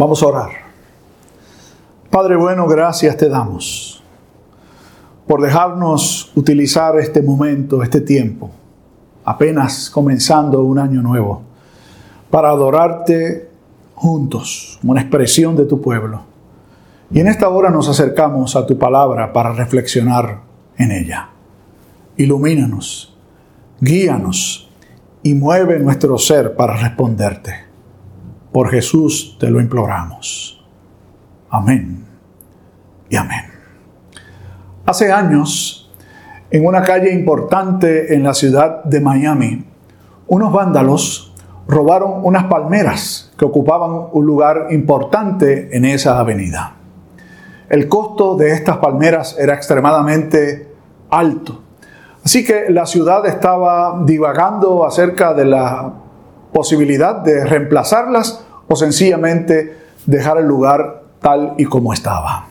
Vamos a orar. Padre bueno, gracias te damos por dejarnos utilizar este momento, este tiempo, apenas comenzando un año nuevo, para adorarte juntos, una expresión de tu pueblo. Y en esta hora nos acercamos a tu palabra para reflexionar en ella. Ilumínanos, guíanos y mueve nuestro ser para responderte. Por Jesús te lo imploramos. Amén y amén. Hace años, en una calle importante en la ciudad de Miami, unos vándalos robaron unas palmeras que ocupaban un lugar importante en esa avenida. El costo de estas palmeras era extremadamente alto. Así que la ciudad estaba divagando acerca de la posibilidad de reemplazarlas o sencillamente dejar el lugar tal y como estaba.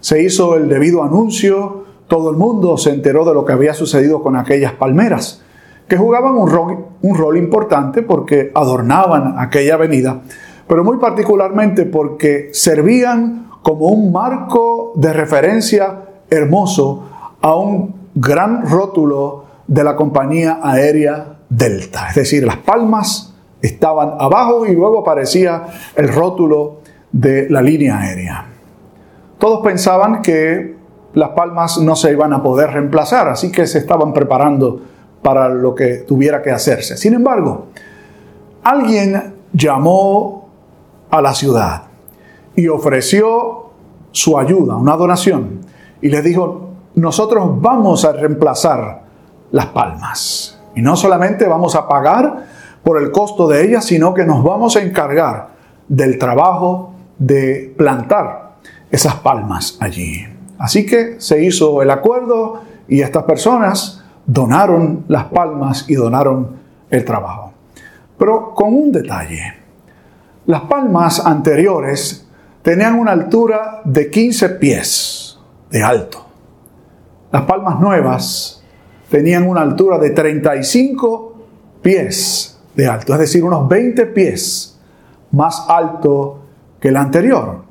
Se hizo el debido anuncio, todo el mundo se enteró de lo que había sucedido con aquellas palmeras, que jugaban un rol, un rol importante porque adornaban aquella avenida, pero muy particularmente porque servían como un marco de referencia hermoso a un gran rótulo de la compañía aérea Delta. Es decir, las palmas estaban abajo y luego aparecía el rótulo de la línea aérea. Todos pensaban que las palmas no se iban a poder reemplazar, así que se estaban preparando para lo que tuviera que hacerse. Sin embargo, alguien llamó a la ciudad y ofreció su ayuda, una donación, y les dijo, nosotros vamos a reemplazar las palmas. Y no solamente vamos a pagar por el costo de ellas, sino que nos vamos a encargar del trabajo de plantar esas palmas allí. Así que se hizo el acuerdo y estas personas donaron las palmas y donaron el trabajo. Pero con un detalle. Las palmas anteriores tenían una altura de 15 pies de alto. Las palmas nuevas tenían una altura de 35 pies de alto, es decir, unos 20 pies más alto que el anterior,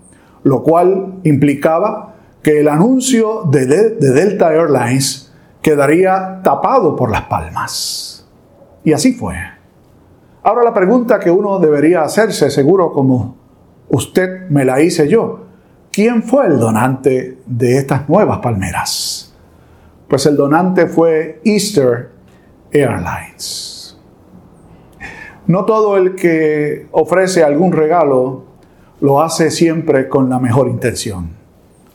lo cual implicaba que el anuncio de, Delta Airlines quedaría tapado por las palmas. Y así fue. Ahora la pregunta que uno debería hacerse, seguro como usted me la hice yo, ¿quién fue el donante de estas nuevas palmeras? Pues el donante fue Easter Airlines. No todo el que ofrece algún regalo lo hace siempre con la mejor intención.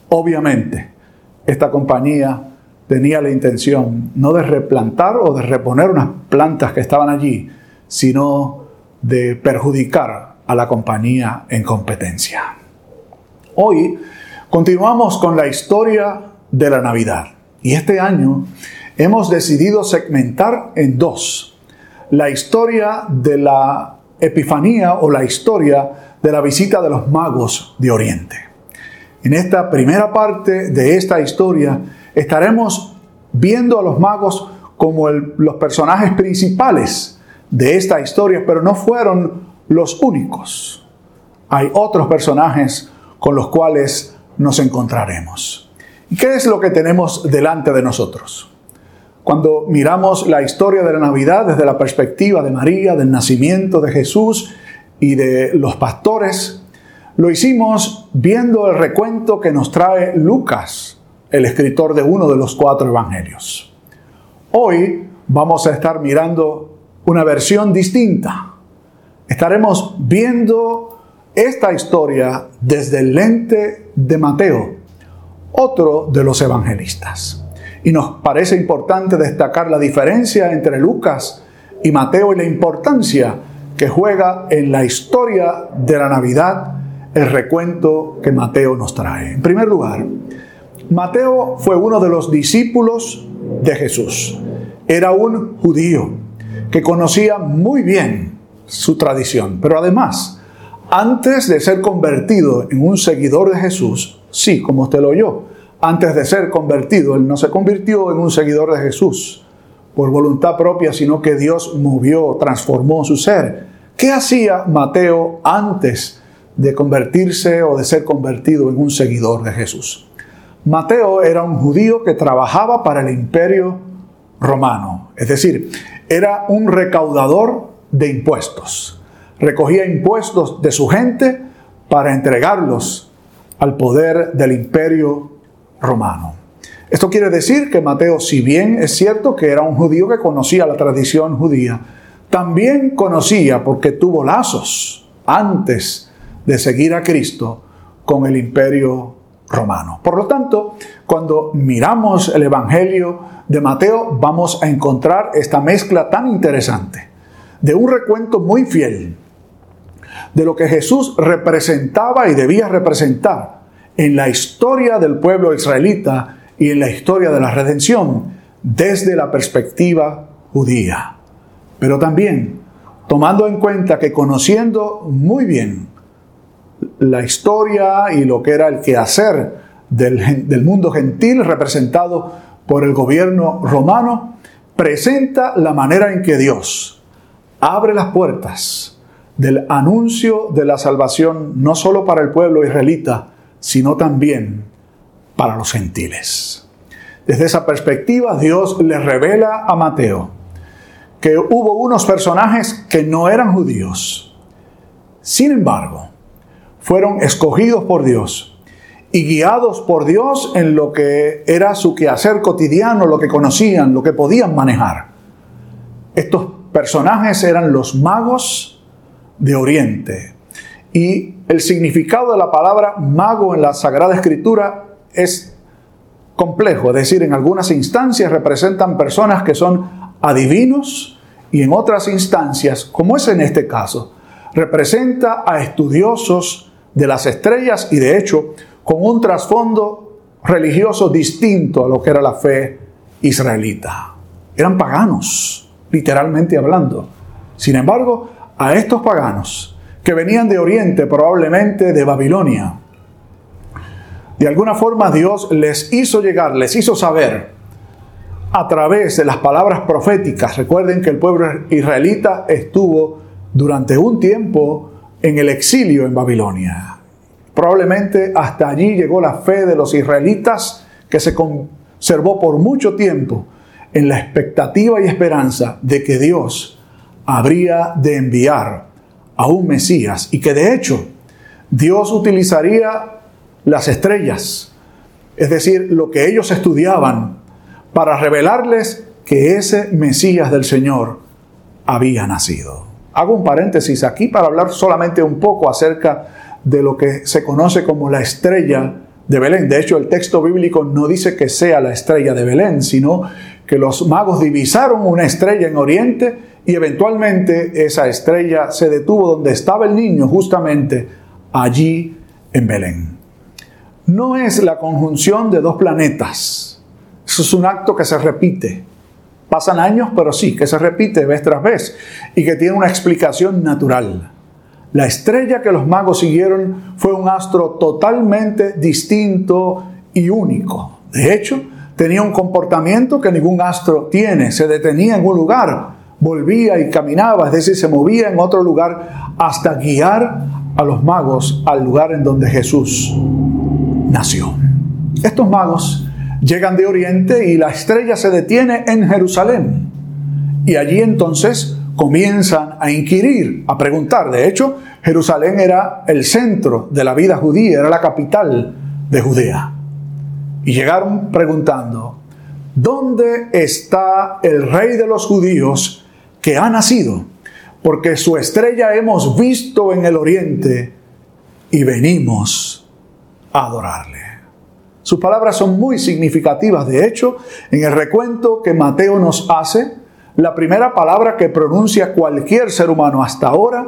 Obviamente, esta compañía tenía la intención no de replantar o de reponer unas plantas que estaban allí, sino de perjudicar a la compañía en competencia. Hoy continuamos con la historia de la Navidad. Y este año hemos decidido segmentar en dos la historia de la Epifanía o la historia de la visita de los magos de Oriente. En esta primera parte de esta historia estaremos viendo a los magos como los personajes principales de esta historia, pero no fueron los únicos. Hay otros personajes con los cuales nos encontraremos. ¿Qué es lo que tenemos delante de nosotros? Cuando miramos la historia de la Navidad desde la perspectiva de María, del nacimiento de Jesús y de los pastores, lo hicimos viendo el recuento que nos trae Lucas, el escritor de uno de los cuatro evangelios. Hoy vamos a estar mirando una versión distinta. Estaremos viendo esta historia desde el lente de Mateo, otro de los evangelistas. Y nos parece importante destacar la diferencia entre Lucas y Mateo y la importancia que juega en la historia de la Navidad el recuento que Mateo nos trae. En primer lugar, Mateo fue uno de los discípulos de Jesús. Era un judío que conocía muy bien su tradición, pero además, antes de ser convertido en un seguidor de Jesús, Sí, como usted lo oyó. Antes de ser convertido, él no se convirtió en un seguidor de Jesús por voluntad propia, sino que Dios movió, transformó su ser. ¿Qué hacía Mateo antes de convertirse o de ser convertido en un seguidor de Jesús. Mateo era un judío que trabajaba para el imperio romano, es decir, era un recaudador de impuestos. Recogía impuestos de su gente para entregarlos al poder del imperio romano. Esto quiere decir que Mateo, si bien es cierto que era un judío que conocía la tradición judía, también conocía, porque tuvo lazos antes de seguir a Cristo, con el imperio romano. Por lo tanto, cuando miramos el Evangelio de Mateo, vamos a encontrar esta mezcla tan interesante de un recuento muy fiel de lo que Jesús representaba y debía representar en la historia del pueblo israelita y en la historia de la redención desde la perspectiva judía. Pero también tomando en cuenta que conociendo muy bien la historia y lo que era el quehacer del, del mundo gentil representado por el gobierno romano, presenta la manera en que Dios abre las puertas del anuncio de la salvación no solo para el pueblo israelita, sino también para los gentiles. Desde esa perspectiva, Dios le revela a Mateo que hubo unos personajes que no eran judíos. Sin embargo, fueron escogidos por Dios y guiados por Dios en lo que era su quehacer cotidiano, lo que conocían, lo que podían manejar. Estos personajes eran los magos de Oriente. Y el significado de la palabra mago en la Sagrada Escritura es complejo, es decir, en algunas instancias representan personas que son adivinos y en otras instancias, como es en este caso, representa a estudiosos de las estrellas y de hecho con un trasfondo religioso distinto a lo que era la fe israelita. Eran paganos, literalmente hablando. Sin embargo, a estos paganos que venían de Oriente, probablemente de Babilonia, de alguna forma Dios les hizo llegar, les hizo saber a través de las palabras proféticas. Recuerden que el pueblo israelita estuvo durante un tiempo en el exilio en Babilonia. Probablemente hasta allí llegó la fe de los israelitas que se conservó por mucho tiempo en la expectativa y esperanza de que Dios habría de enviar a un Mesías y que de hecho Dios utilizaría las estrellas, es decir, lo que ellos estudiaban, para revelarles que ese Mesías del Señor había nacido. Hago un paréntesis aquí para hablar solamente un poco acerca de lo que se conoce como la estrella de Belén. De hecho, el texto bíblico no dice que sea la estrella de Belén, sino que los magos divisaron una estrella en Oriente y eventualmente esa estrella se detuvo donde estaba el niño, justamente allí en Belén no es la conjunción de dos planetas. Eso es un acto que se repite. Pasan años, pero sí, que se repite vez tras vez y que tiene una explicación natural. La estrella que los magos siguieron fue un astro totalmente distinto y único. De hecho, tenía un comportamiento que ningún astro tiene. Se detenía en un lugar, volvía y caminaba, es decir, se movía en otro lugar hasta guiar a los magos al lugar en donde Jesús nació. Estos magos llegan de Oriente y la estrella se detiene en Jerusalén. Y allí entonces comienzan a inquirir, a preguntar. De hecho, Jerusalén era el centro de la vida judía, era la capital de Judea. Y llegaron preguntando, ¿dónde está el rey de los judíos que ha nacido? Porque su estrella hemos visto en el oriente y venimos adorarle. Sus palabras son muy significativas. De hecho, en el recuento que Mateo nos hace, la primera palabra que pronuncia cualquier ser humano hasta ahora,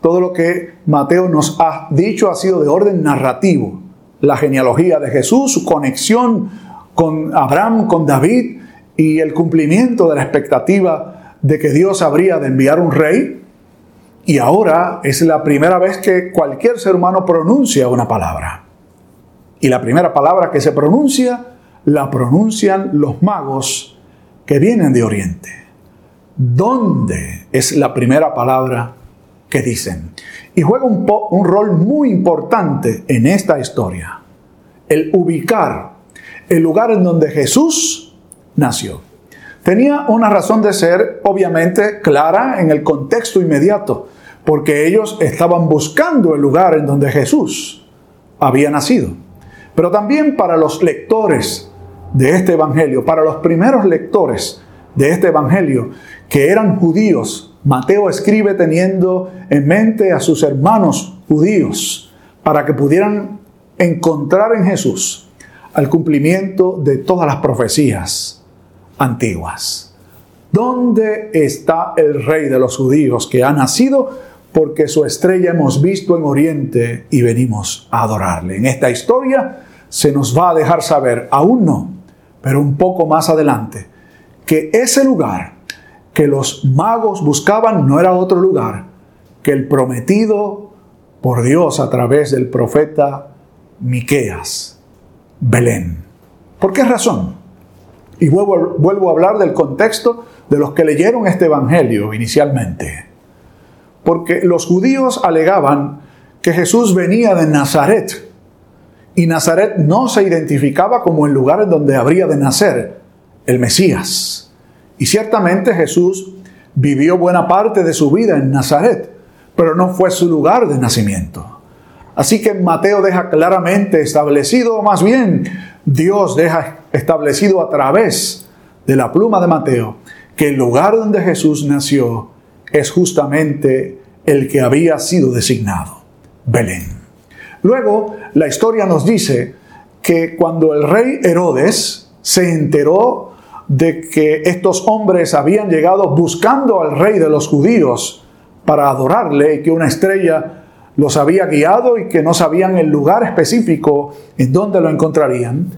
todo lo que Mateo nos ha dicho ha sido de orden narrativo. La genealogía de Jesús, su conexión con Abraham, con David y el cumplimiento de la expectativa de que Dios habría de enviar un rey. Y ahora es la primera vez que cualquier ser humano pronuncia una palabra. Y la primera palabra que se pronuncia, la pronuncian los magos que vienen de Oriente. ¿Dónde es la primera palabra que dicen? y juega un, un rol muy importante en esta historia. El ubicar el lugar en donde Jesús nació. Tenía una razón de ser obviamente clara en el contexto inmediato, porque ellos estaban buscando el lugar en donde Jesús había nacido. Pero también para los lectores de este Evangelio, para los primeros lectores de este Evangelio, que eran judíos, Mateo escribe teniendo en mente a sus hermanos judíos, para que pudieran encontrar en Jesús al cumplimiento de todas las profecías antiguas. ¿Dónde está el rey de los judíos que ha nacido? Porque su estrella hemos visto en Oriente y venimos a adorarle. En esta historia se nos va a dejar saber, aún no, pero un poco más adelante, que ese lugar que los magos buscaban no era otro lugar que el prometido por Dios a través del profeta Miqueas, Belén. ¿Por qué razón? Y vuelvo, a hablar del contexto de los que leyeron este Evangelio inicialmente. Porque los judíos alegaban que Jesús venía de Nazaret. Y Nazaret no se identificaba como el lugar en donde habría de nacer el Mesías. Y ciertamente Jesús vivió buena parte de su vida en Nazaret, pero no fue su lugar de nacimiento. Así que Mateo deja claramente establecido, más bien Dios deja establecido a través de la pluma de Mateo, que el lugar donde Jesús nació es justamente el que había sido designado, Belén. Luego, la historia nos dice que cuando el rey Herodes se enteró de que estos hombres habían llegado buscando al rey de los judíos para adorarle y que una estrella los había guiado y que no sabían el lugar específico en donde lo encontrarían,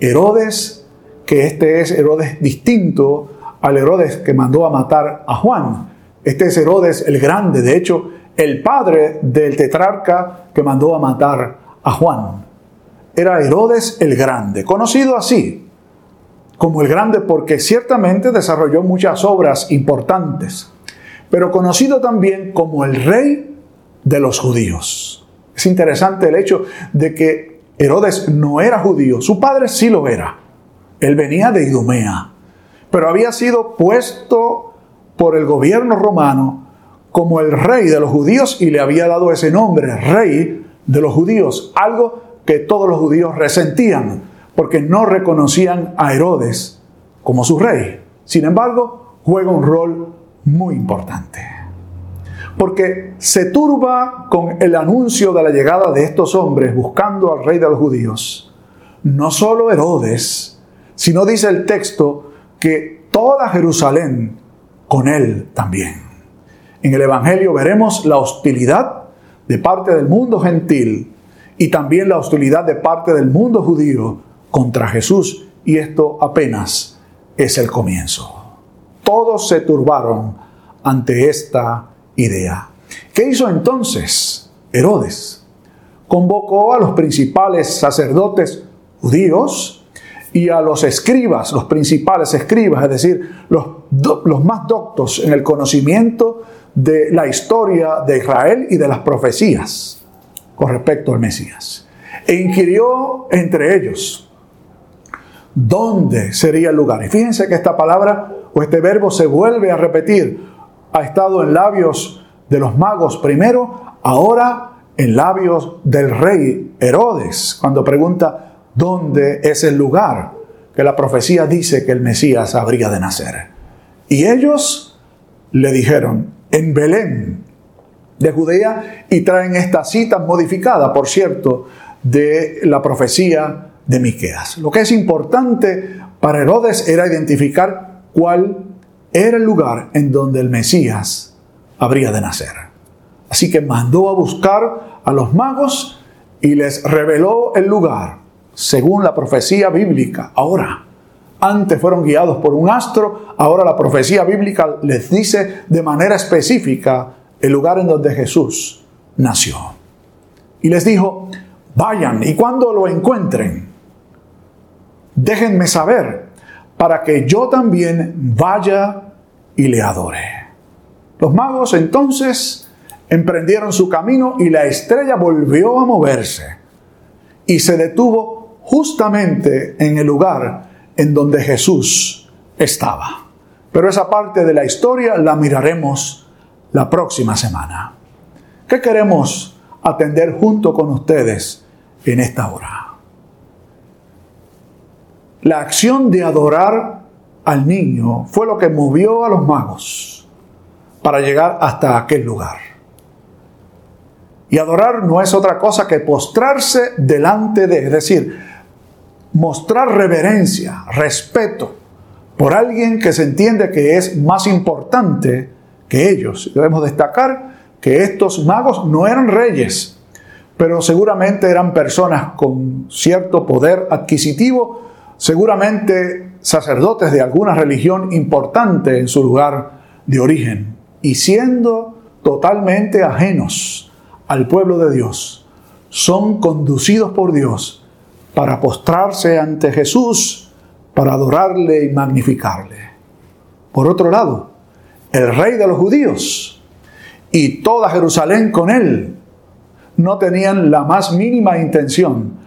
Herodes, que este es Herodes distinto al Herodes que mandó a matar a Juan. Este es Herodes el Grande, de hecho, el padre del tetrarca que mandó a matar a Juan. Era Herodes el Grande, conocido así como el Grande porque ciertamente desarrolló muchas obras importantes, pero conocido también como el rey de los judíos. Es interesante el hecho de que Herodes no era judío, su padre sí lo era. Él venía de Idumea, pero había sido puesto por el gobierno romano como el rey de los judíos y le había dado ese nombre, rey de los judíos, algo que todos los judíos resentían, porque no reconocían a Herodes como su rey. Sin embargo, juega un rol muy importante porque se turba con el anuncio de la llegada de estos hombres buscando al rey de los judíos. No solo Herodes, sino dice el texto que toda Jerusalén con él también. En el Evangelio veremos la hostilidad de parte del mundo gentil y también la hostilidad de parte del mundo judío contra Jesús y esto apenas es el comienzo. Todos se turbaron ante esta idea. ¿Qué hizo entonces Herodes? Convocó a los principales sacerdotes judíos y a los escribas, los principales escribas, es decir, los, los más doctos en el conocimiento de la historia de Israel y de las profecías con respecto al Mesías. E inquirió entre ellos dónde sería el lugar. Y fíjense que esta palabra o este verbo se vuelve a repetir ha estado en labios de los magos primero, ahora en labios del rey Herodes, cuando pregunta dónde es el lugar que la profecía dice que el Mesías habría de nacer. Y ellos le dijeron, en Belén de Judea, y traen esta cita modificada, por cierto, de la profecía de Miqueas. Lo que es importante para Herodes era identificar cuál era el lugar en donde el Mesías habría de nacer. Así que mandó a buscar a los magos y les reveló el lugar, según la profecía bíblica. Ahora, antes fueron guiados por un astro, ahora la profecía bíblica les dice de manera específica el lugar en donde Jesús nació. Y les dijo, vayan y cuando lo encuentren, déjenme saber para que yo también vaya y le adore. Los magos entonces emprendieron su camino y la estrella volvió a moverse y se detuvo justamente en el lugar en donde Jesús estaba. Pero esa parte de la historia la miraremos la próxima semana. ¿Qué queremos atender junto con ustedes en esta hora? La acción de adorar al niño fue lo que movió a los magos para llegar hasta aquel lugar. Y adorar no es otra cosa que postrarse delante de, es decir, mostrar reverencia, respeto por alguien que se entiende que es más importante que ellos. Debemos destacar que estos magos no eran reyes, pero seguramente eran personas con cierto poder adquisitivo, seguramente sacerdotes de alguna religión importante en su lugar de origen, y siendo totalmente ajenos al pueblo de Dios, son conducidos por Dios para postrarse ante Jesús, para adorarle y magnificarle. Por otro lado, el rey de los judíos y toda Jerusalén con él no tenían la más mínima intención,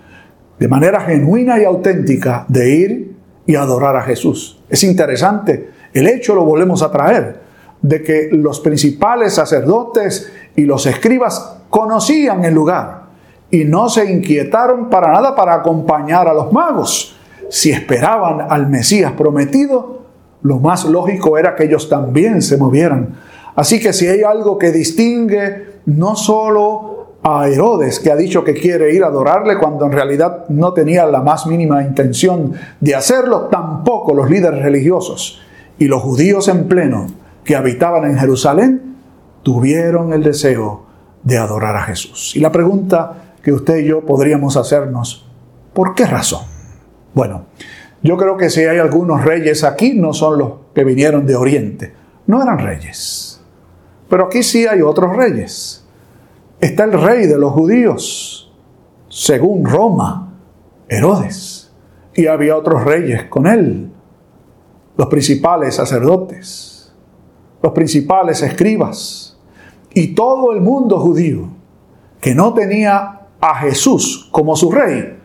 de manera genuina y auténtica, de ir y adorar a Jesús. Es interesante, el hecho lo volvemos a traer, de que los principales sacerdotes y los escribas conocían el lugar y no se inquietaron para nada para acompañar a los magos. Si esperaban al Mesías prometido, lo más lógico era que ellos también se movieran. Así que si hay algo que distingue no solo a Herodes, que ha dicho que quiere ir a adorarle cuando en realidad no tenía la más mínima intención de hacerlo, tampoco los líderes religiosos y los judíos en pleno que habitaban en Jerusalén tuvieron el deseo de adorar a Jesús. Y la pregunta que usted y yo podríamos hacernos, ¿por qué razón? Bueno, yo creo que si hay algunos reyes aquí, no son los que vinieron de Oriente, no eran reyes. Pero aquí sí hay otros reyes. Está el rey de los judíos, según Roma, Herodes. Y había otros reyes con él, los principales sacerdotes, los principales escribas, y todo el mundo judío que no tenía a Jesús como su rey,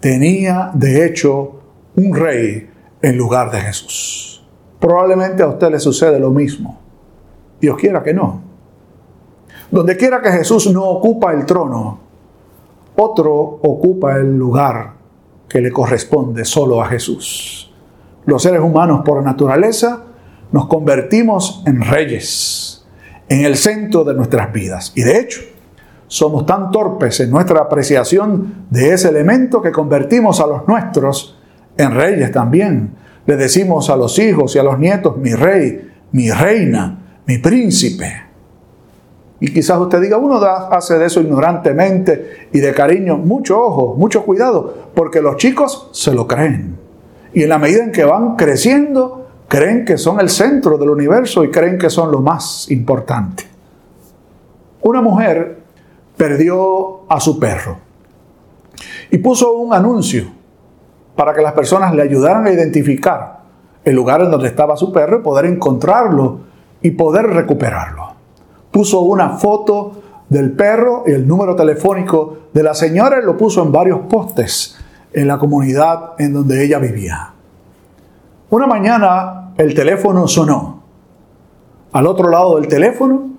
tenía de hecho un rey en lugar de Jesús. Probablemente a usted le sucede lo mismo. Dios quiera que no. Donde quiera que Jesús no ocupa el trono, otro ocupa el lugar que le corresponde solo a Jesús. Los seres humanos por naturaleza nos convertimos en reyes en el centro de nuestras vidas. Y de hecho, somos tan torpes en nuestra apreciación de ese elemento que convertimos a los nuestros en reyes también. Le decimos a los hijos y a los nietos, mi rey, mi reina, mi príncipe. Y quizás usted diga, uno hace de eso ignorantemente y de cariño. Mucho ojo, mucho cuidado, porque los chicos se lo creen. Y en la medida en que van creciendo, creen que son el centro del universo y creen que son lo más importante. Una mujer perdió a su perro y puso un anuncio para que las personas le ayudaran a identificar el lugar en donde estaba su perro y poder encontrarlo y poder recuperarlo. Puso una foto del perro y el número telefónico de la señora y lo puso en varios postes en la comunidad en donde ella vivía. Una mañana el teléfono sonó. Al otro lado del teléfono,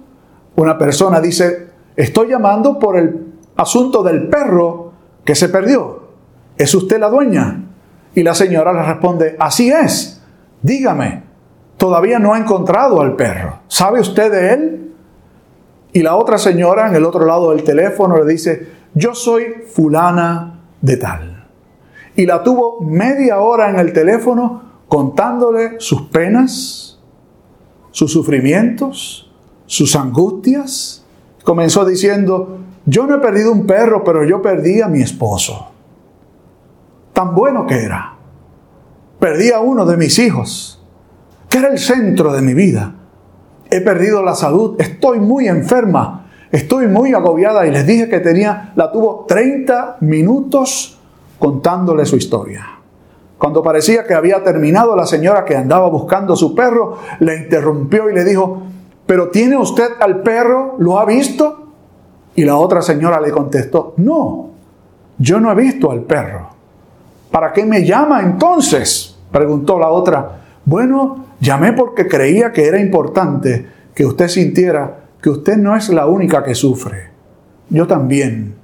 una persona dice, estoy llamando por el asunto del perro que se perdió. ¿Es usted la dueña? Y la señora le responde, así es, dígame, todavía no ha encontrado al perro. ¿Sabe usted de él? Y la otra señora en el otro lado del teléfono le dice, yo soy fulana de tal. Y la tuvo media hora en el teléfono contándole sus penas, sus sufrimientos, sus angustias. Comenzó diciendo, yo no he perdido un perro, pero yo perdí a mi esposo. Tan bueno que era. Perdí a uno de mis hijos, que era el centro de mi vida. He perdido la salud, estoy muy enferma, estoy muy agobiada y les dije que tenía, la tuvo 30 minutos contándole su historia. Cuando parecía que había terminado, la señora que andaba buscando a su perro le interrumpió y le dijo, pero ¿tiene usted al perro? ¿Lo ha visto? Y la otra señora le contestó, no, yo no he visto al perro. ¿Para qué me llama entonces? Preguntó la otra. Bueno, llamé porque creía que era importante que usted sintiera que usted no es la única que sufre. Yo también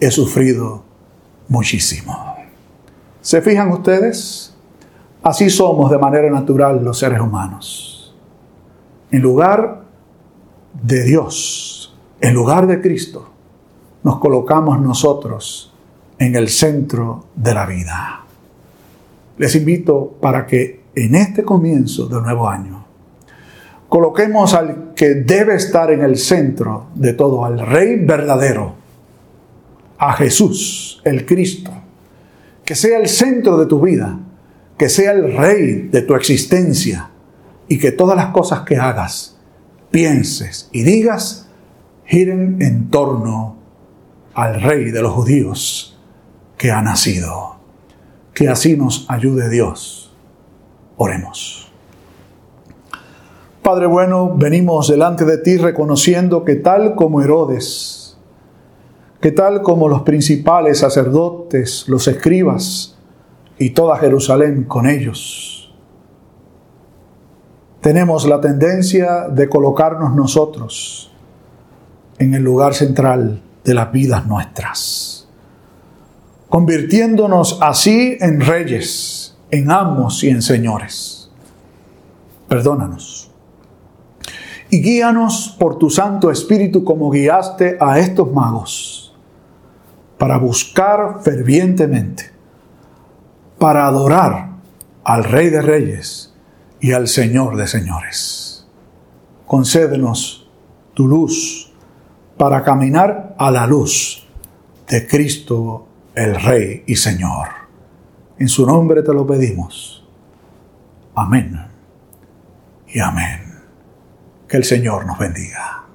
he sufrido muchísimo. ¿Se fijan ustedes? Así somos de manera natural los seres humanos. En lugar de Dios, en lugar de Cristo, nos colocamos nosotros en el centro de la vida. Les invito para que en este comienzo del nuevo año coloquemos al que debe estar en el centro de todo, al Rey verdadero, a Jesús, el Cristo, que sea el centro de tu vida que sea el rey de tu existencia y que todas las cosas que hagas, pienses y digas giren en torno al rey de los judíos que ha nacido. Que así nos ayude Dios. Oremos. Padre bueno, venimos delante de ti reconociendo que tal como Herodes, que tal como los principales sacerdotes, los escribas, y toda Jerusalén con ellos. Tenemos la tendencia de colocarnos nosotros en el lugar central de las vidas nuestras, convirtiéndonos así en reyes, en amos y en señores. Perdónanos. Y guíanos por tu Santo Espíritu como guiaste a estos magos, para buscar fervientemente para adorar al Rey de Reyes y al Señor de Señores. Concédenos tu luz para caminar a la luz de Cristo el Rey y Señor. En su nombre te lo pedimos. Amén y amén. Que el Señor nos bendiga.